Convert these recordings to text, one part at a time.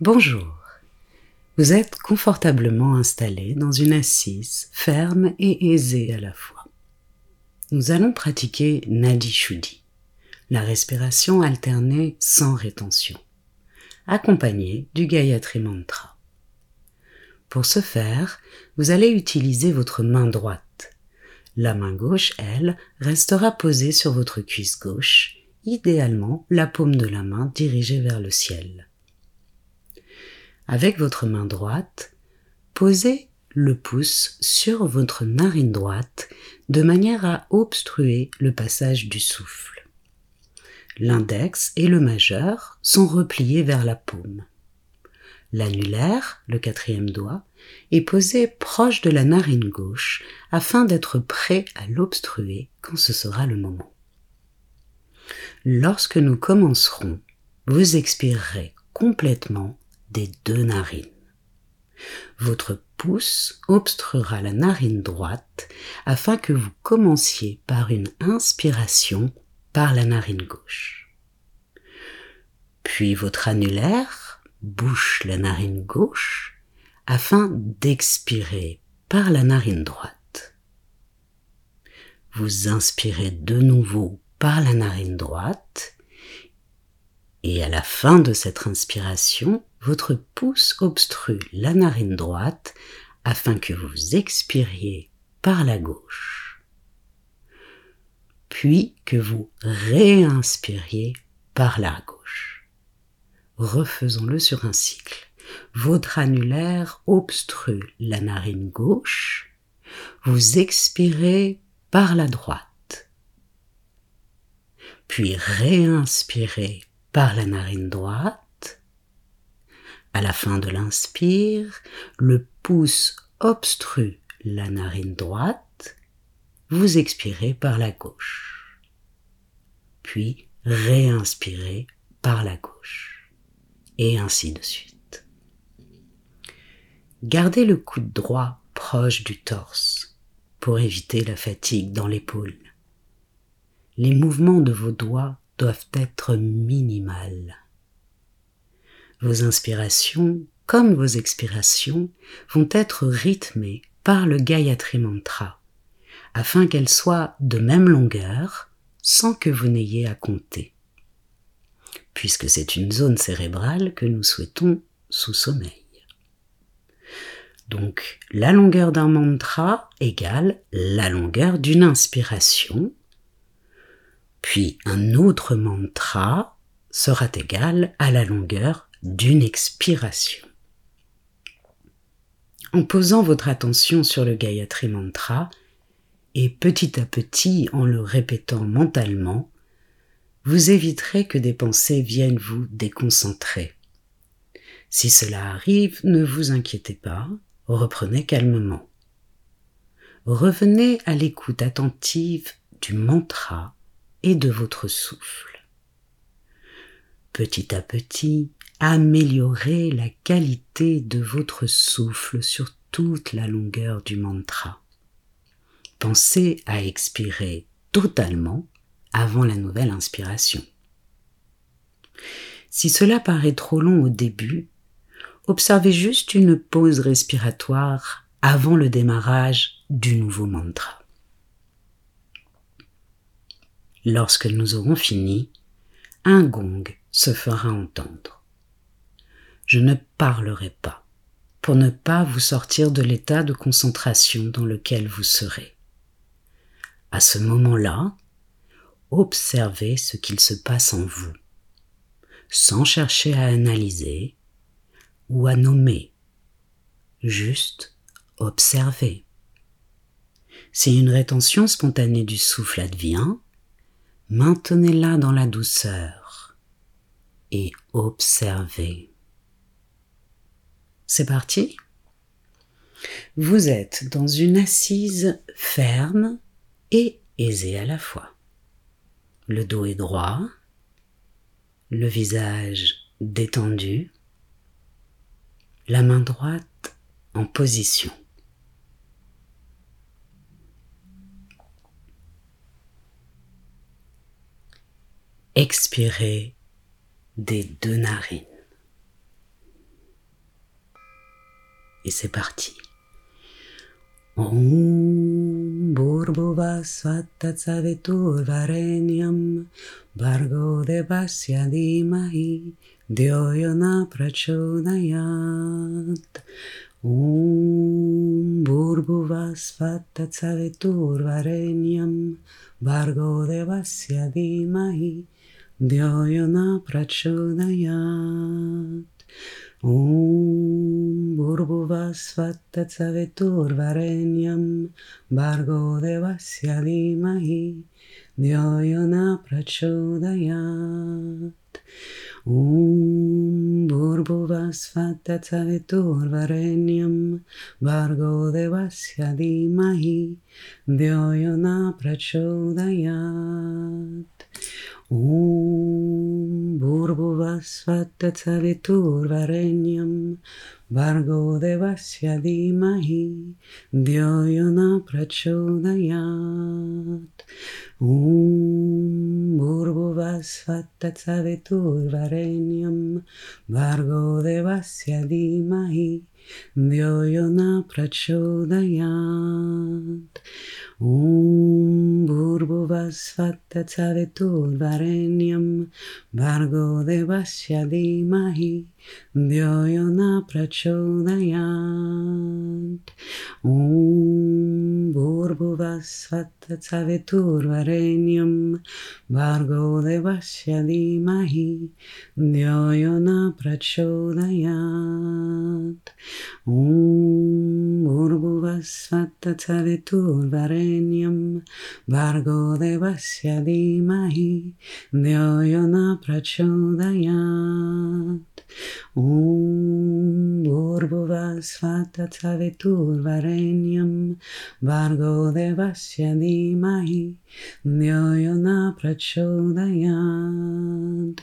Bonjour. Vous êtes confortablement installé dans une assise ferme et aisée à la fois. Nous allons pratiquer Nadi Shuddhi, la respiration alternée sans rétention, accompagnée du Gayatri Mantra. Pour ce faire, vous allez utiliser votre main droite. La main gauche, elle, restera posée sur votre cuisse gauche, idéalement la paume de la main dirigée vers le ciel. Avec votre main droite, posez le pouce sur votre narine droite de manière à obstruer le passage du souffle. L'index et le majeur sont repliés vers la paume. L'annulaire, le quatrième doigt, est posé proche de la narine gauche afin d'être prêt à l'obstruer quand ce sera le moment. Lorsque nous commencerons, vous expirerez complètement deux narines. Votre pouce obstruera la narine droite afin que vous commenciez par une inspiration par la narine gauche. Puis votre annulaire bouche la narine gauche afin d'expirer par la narine droite. Vous inspirez de nouveau par la narine droite et à la fin de cette inspiration, votre pouce obstrue la narine droite afin que vous expiriez par la gauche, puis que vous réinspiriez par la gauche. Refaisons-le sur un cycle. Votre annulaire obstrue la narine gauche, vous expirez par la droite, puis réinspirez par la narine droite, à la fin de l'inspire, le pouce obstrue la narine droite, vous expirez par la gauche. Puis réinspirez par la gauche. Et ainsi de suite. Gardez le coude droit proche du torse pour éviter la fatigue dans l'épaule. Les mouvements de vos doigts doivent être minimales. Vos inspirations, comme vos expirations, vont être rythmées par le Gayatri Mantra, afin qu'elles soient de même longueur, sans que vous n'ayez à compter, puisque c'est une zone cérébrale que nous souhaitons sous sommeil. Donc la longueur d'un mantra égale la longueur d'une inspiration, puis un autre mantra sera égal à la longueur d'une expiration. En posant votre attention sur le Gayatri Mantra et petit à petit en le répétant mentalement, vous éviterez que des pensées viennent vous déconcentrer. Si cela arrive, ne vous inquiétez pas, reprenez calmement. Revenez à l'écoute attentive du mantra de votre souffle. Petit à petit, améliorez la qualité de votre souffle sur toute la longueur du mantra. Pensez à expirer totalement avant la nouvelle inspiration. Si cela paraît trop long au début, observez juste une pause respiratoire avant le démarrage du nouveau mantra. Lorsque nous aurons fini, un gong se fera entendre je ne parlerai pas, pour ne pas vous sortir de l'état de concentration dans lequel vous serez. À ce moment-là, observez ce qu'il se passe en vous, sans chercher à analyser ou à nommer, juste observez. Si une rétention spontanée du souffle advient, maintenez-la dans la douceur et observez. C'est parti Vous êtes dans une assise ferme et aisée à la fois. Le dos est droit, le visage détendu, la main droite en position. Expirez des deux narines. Et c'est parti. Om Bhurbhuva Svatatsaviturvarenyam Bargo Devasya Dimahi Dyoyona Prachodayat Om Bhurbhuva Svatatsaviturvarenyam Bargo Devasya Dimahi ध्यायना प्रचोदयात् ॐ भूर्भुवस्वत्तत्सवितुर्वरेण्यं भार्गो देवस्य धीमहि ध्यायना प्रचोदयात् ॐ भूर्भुवस्वत्तत्सवितुर्वरेण्यं भार्गो देवस्य धीमहि ध्यायना प्रचोदयात् Om Bhurbhuvasvatatsaviturvarenyam Bargo Devasya Dimahi Dyoyona Prachodayat Om Bhurbhuvasvatatsaviturvarenyam Bargo Devasya Dimahi Dyoyona Prachodayat ॐ भूर्भुवस्वत्तसवितुर्वरेण्यं भर्गो देवस्य धीमहि ध्यो न प्रचोदयात् ॐ भूर्भुवस्वत्तसवितुर्वरेण्यं भर्गो देवस्य धीमहि ध्यो न प्रचोदयात् ॐ भूर्भुवस्वत्तसवितुर्वरेण्यं varenyam bhargo devasya dhimahi dhyo yona prachodayat. Om Bhurbhuvasvatatsaviturvarenyam Bargo Devasya Dimahi Dyoyona Prachodayat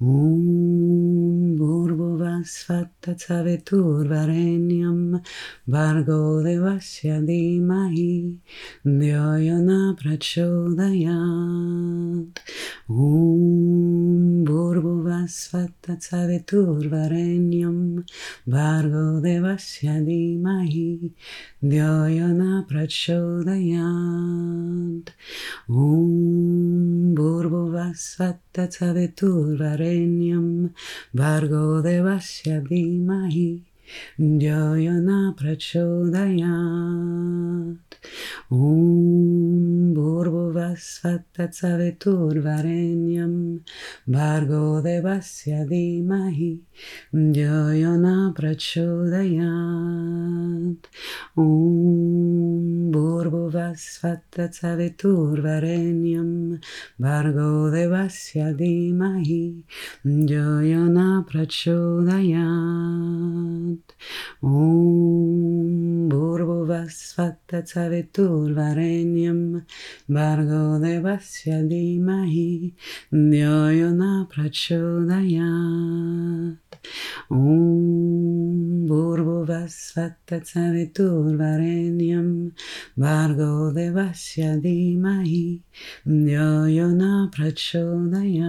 Om Bhurbhuvasvatatsaviturvarenyam Bargo Devasya Dimahi Dyoyona Prachodayat Om देवस्य धीमहि ध्यायो न प्रचोदयात् ॐ भूर्भुवस्वत्तसवितुर्वरेण्यं भर्गो देवस्य धीमहि ध्यायो न प्रचोदयात् Umm, Om Bhurbhuvasvatatsaviturvarenyam Bargo Devasya Dimahi Dyoyona Prachodayat. Umm, Om Bhurbhuvasvatatsaviturvarenyam Bargo Devasya Dimahi Dyoyona Prachodayat. Om Bhurvuvasvatacaviturvarenyam Bhargo devasya dimahi Dyoyo na prachodayat Umm, Om Burbuvasattacaviturvarenyam Vargo Devasya Dimahi Yoyona Prachodayat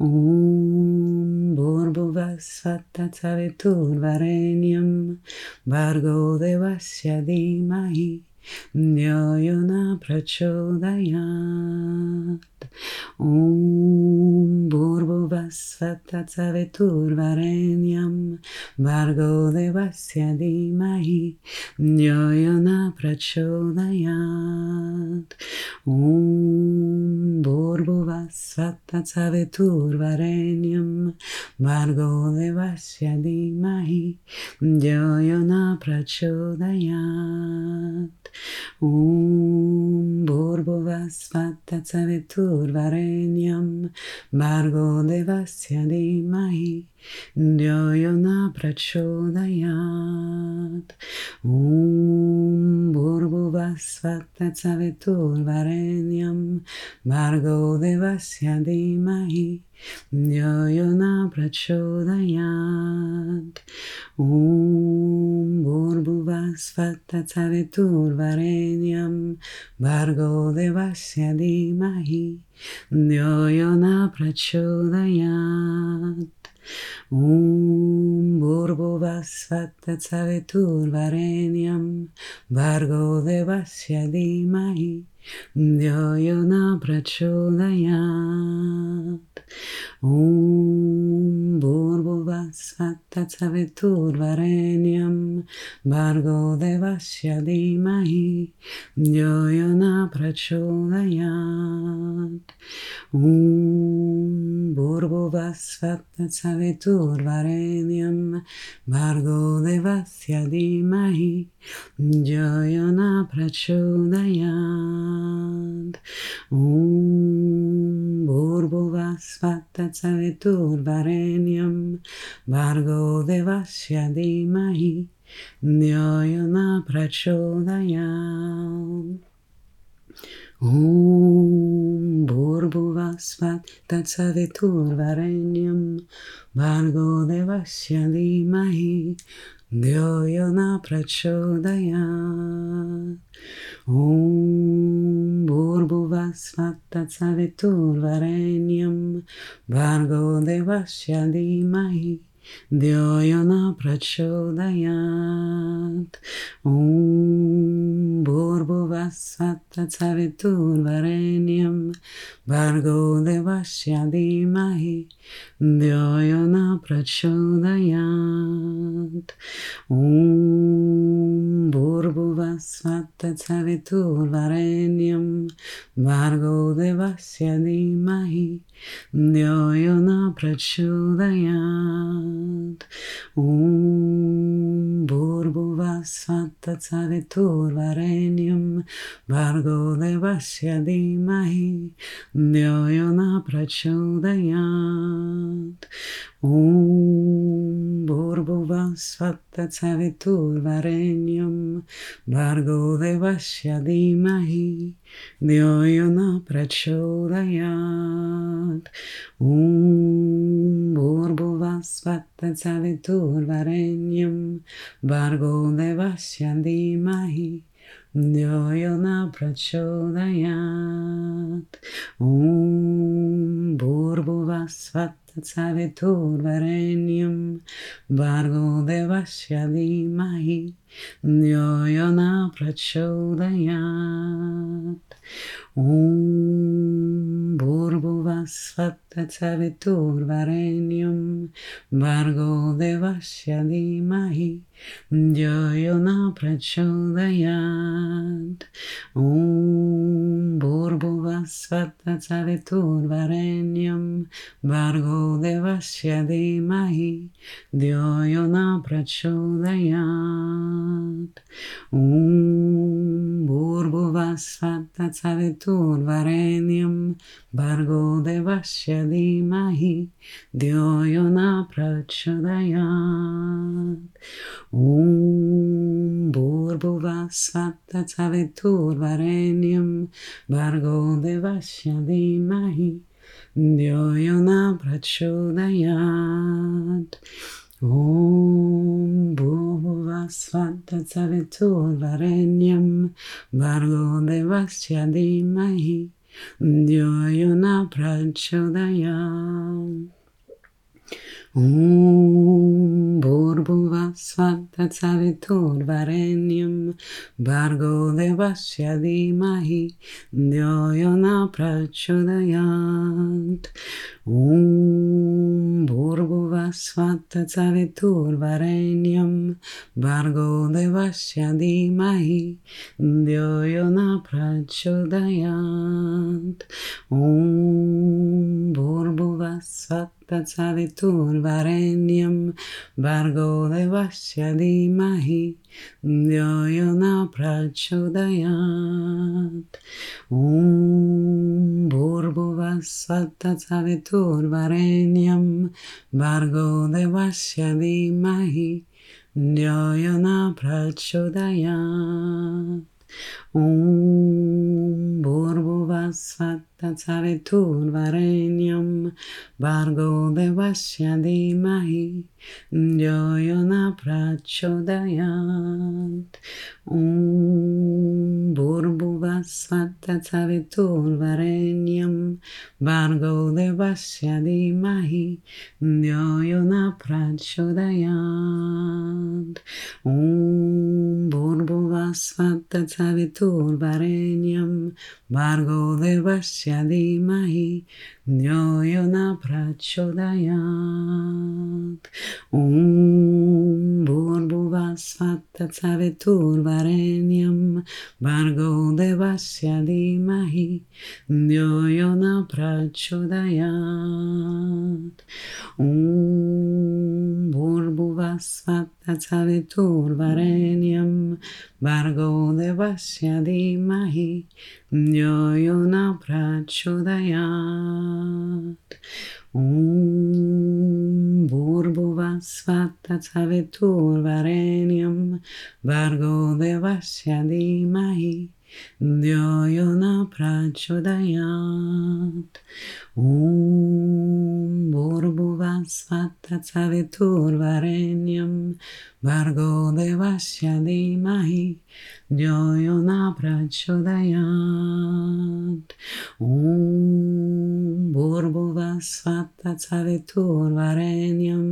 Om umm, Burbuvasattacaviturvarenyam Vargo Devasya Dimahi Yoyona Prachodayat Om Bhurbhuvasvatatsaviturvarenyam Bargo Devasya Dimahi Dyoyona Prachodayat Om Bhurbhuvasvatatsaviturvarenyam Bargo Devasya Dimahi Dyoyona Prachodayat Om svata cavetur varenyam, bargo devasya dimahi, No, yo no pratcho de ya. Um, borbo bas fat, tatavito, varenium. Bargo de vasia. No, yo no pratcho de ya. Um. Bargo de vasia mahi. No, yo no pratcho de. Umm, Un burbu bat zabetu barenian, bargo de basia di mai, dioio. Umm, Om Bhurvasvattacaviturvarenyam Bhargo Devasya Dimahi Yoyana Prachodayat Om umm, Bhurvasvattacaviturvarenyam Bhargo Devasya Dimahi Yoyana Prachodayat Om umm, Svatataveturvarenyam Vargo Devasya Dimahi Dyoyana Prachodayam Om Bhurbhuvasvat Tatsaviturvarenyam Vargo Devasya Dimahi Dyoyana Prachodayam Om Svatasaviturvarenyam Bhargo Devasya Dimahi Dyoyana Prachodayat Om ॐ भूर्भुवस्वत्तत्सवितुर्वरेण्यं भर्गो देवस्य धीमहि धियो न प्रचोदयात् ॐ भूर्भुवस्वत्तत्सवितुर्वरेण्यं भर्गो देवस्य धीमहि धियो न प्रचोदयात् ॐ Svatataviturvarenium Vargo Devasya Dimahi Dyoyona Prachodayat. Om Bhurvuvasvatacaviturvarenyam Vargo Devasya dioyo na Prachodayat. Om Burbuva Svatasavitur Varenyam Bargo Devashyandi Mahi न प्रचोदयात् ॐ भूर्भुवस्वत्तत्सवितुर्वरेण्यं भर्गो देवस्य धीमहि धियो यो न प्रचोदयात् ॐ भूर्भुवस्वत्तत्सवितुर्वरेण्यं भर्गो देवस्य धीमहि धियो यो न प्रचोदयात् Sat. Um, Om Bhurbhuvasvatatasaviturvarenyam Vargo Devasya Dhimahi Dyoyona Prachodayat. Om um, Bhurbhuvasvatatasaviturvarenyam Vargo Devasya Dhimahi Dyoyona Prachodayat. Um burbuva svata cavetur varenium Bargo devasya dimahi Dyoyona prachudayat Om Bhuva Svata Savitur Varenyam Bargo Devasya Dimahi Dyoyona Prachodayam Om Bhurbhuvasvata Saviturvarenyam Bhargo Devasya Dimahi Dyoyona Prachodayant Om Bhurbhuvasvata Saviturvarenyam Bhargo Devasya Dimahi Dyoyona Prachodayant Om Bhurbhuvasvata भूर्भुवस्वत्तत्सवितुर्वरेण्यं भर्गो देवस्य धीमहि धियो न प्रचोदयात् ॐ भूर्भुवस्वत्तत्सवितुर्वरेण्यं भर्गो देवस्य धीमहि धियो न प्रचोदयात् ॐ भूर्भुवस्वत्तत्सवितुर्वरेण्यं תצר טור ורן ים, ברגו דבשיה דימהי, דיו נפרת שודיית. אום בורבו בשפת תצר טור ורן ים, ברגו דבשיה דימהי, דיו נפרת שודיית. אום בורבו בשפת תצר טור ורן ים, ברגו דבשיה Shadi mahi nyoyo na prachodayat. Om. Tatsaveturvarenyam bargo Devasya Dimahi Dyoyona Prachodayat Om Bhurbhuvasvat Tatsaveturvarenyam Bhargo Devasya Dimahi Dyoyona Prachodayat Burbuva svata savetur varenium, vargo de vasya di mahi. ध्योयोना प्रचोदयात् ॐ भूर्भुवस्वत्तसवितुर्वरेण्यं भर्गो देवस्य धीमहि ध्योयोना प्रचोदयात् ॐ भूर्भुवस्वत्तसवितुर्वरेण्यं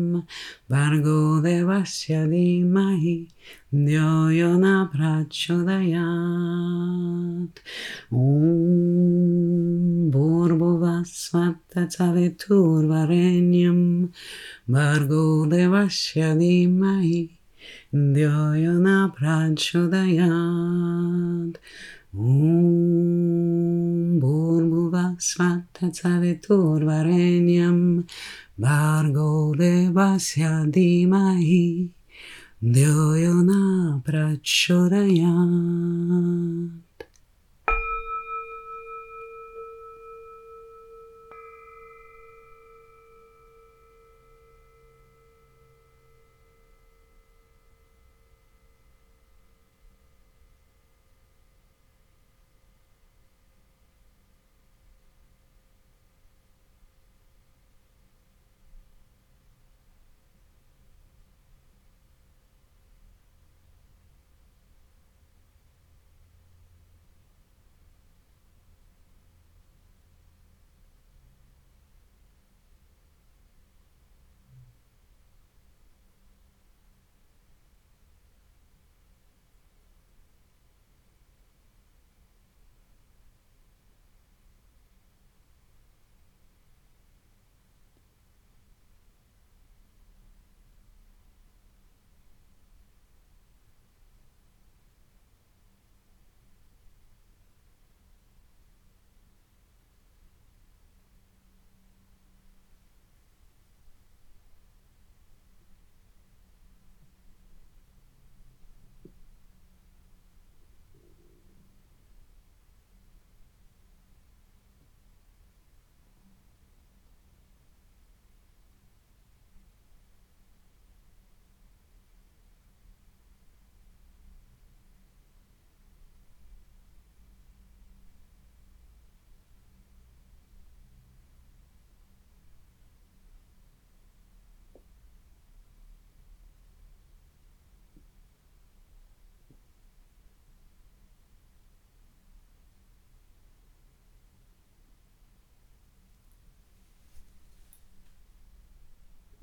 भर्गो देवस्य धीमहि Дьояна прачудаят. Ум бурбувасваттацавитурвареньям Баргудевасья димахи. Дьояна прачудаят. Om Burbuva Svata Savitur Varenyam Bargo Devasya Dimahi Deu eu na pra te chorar.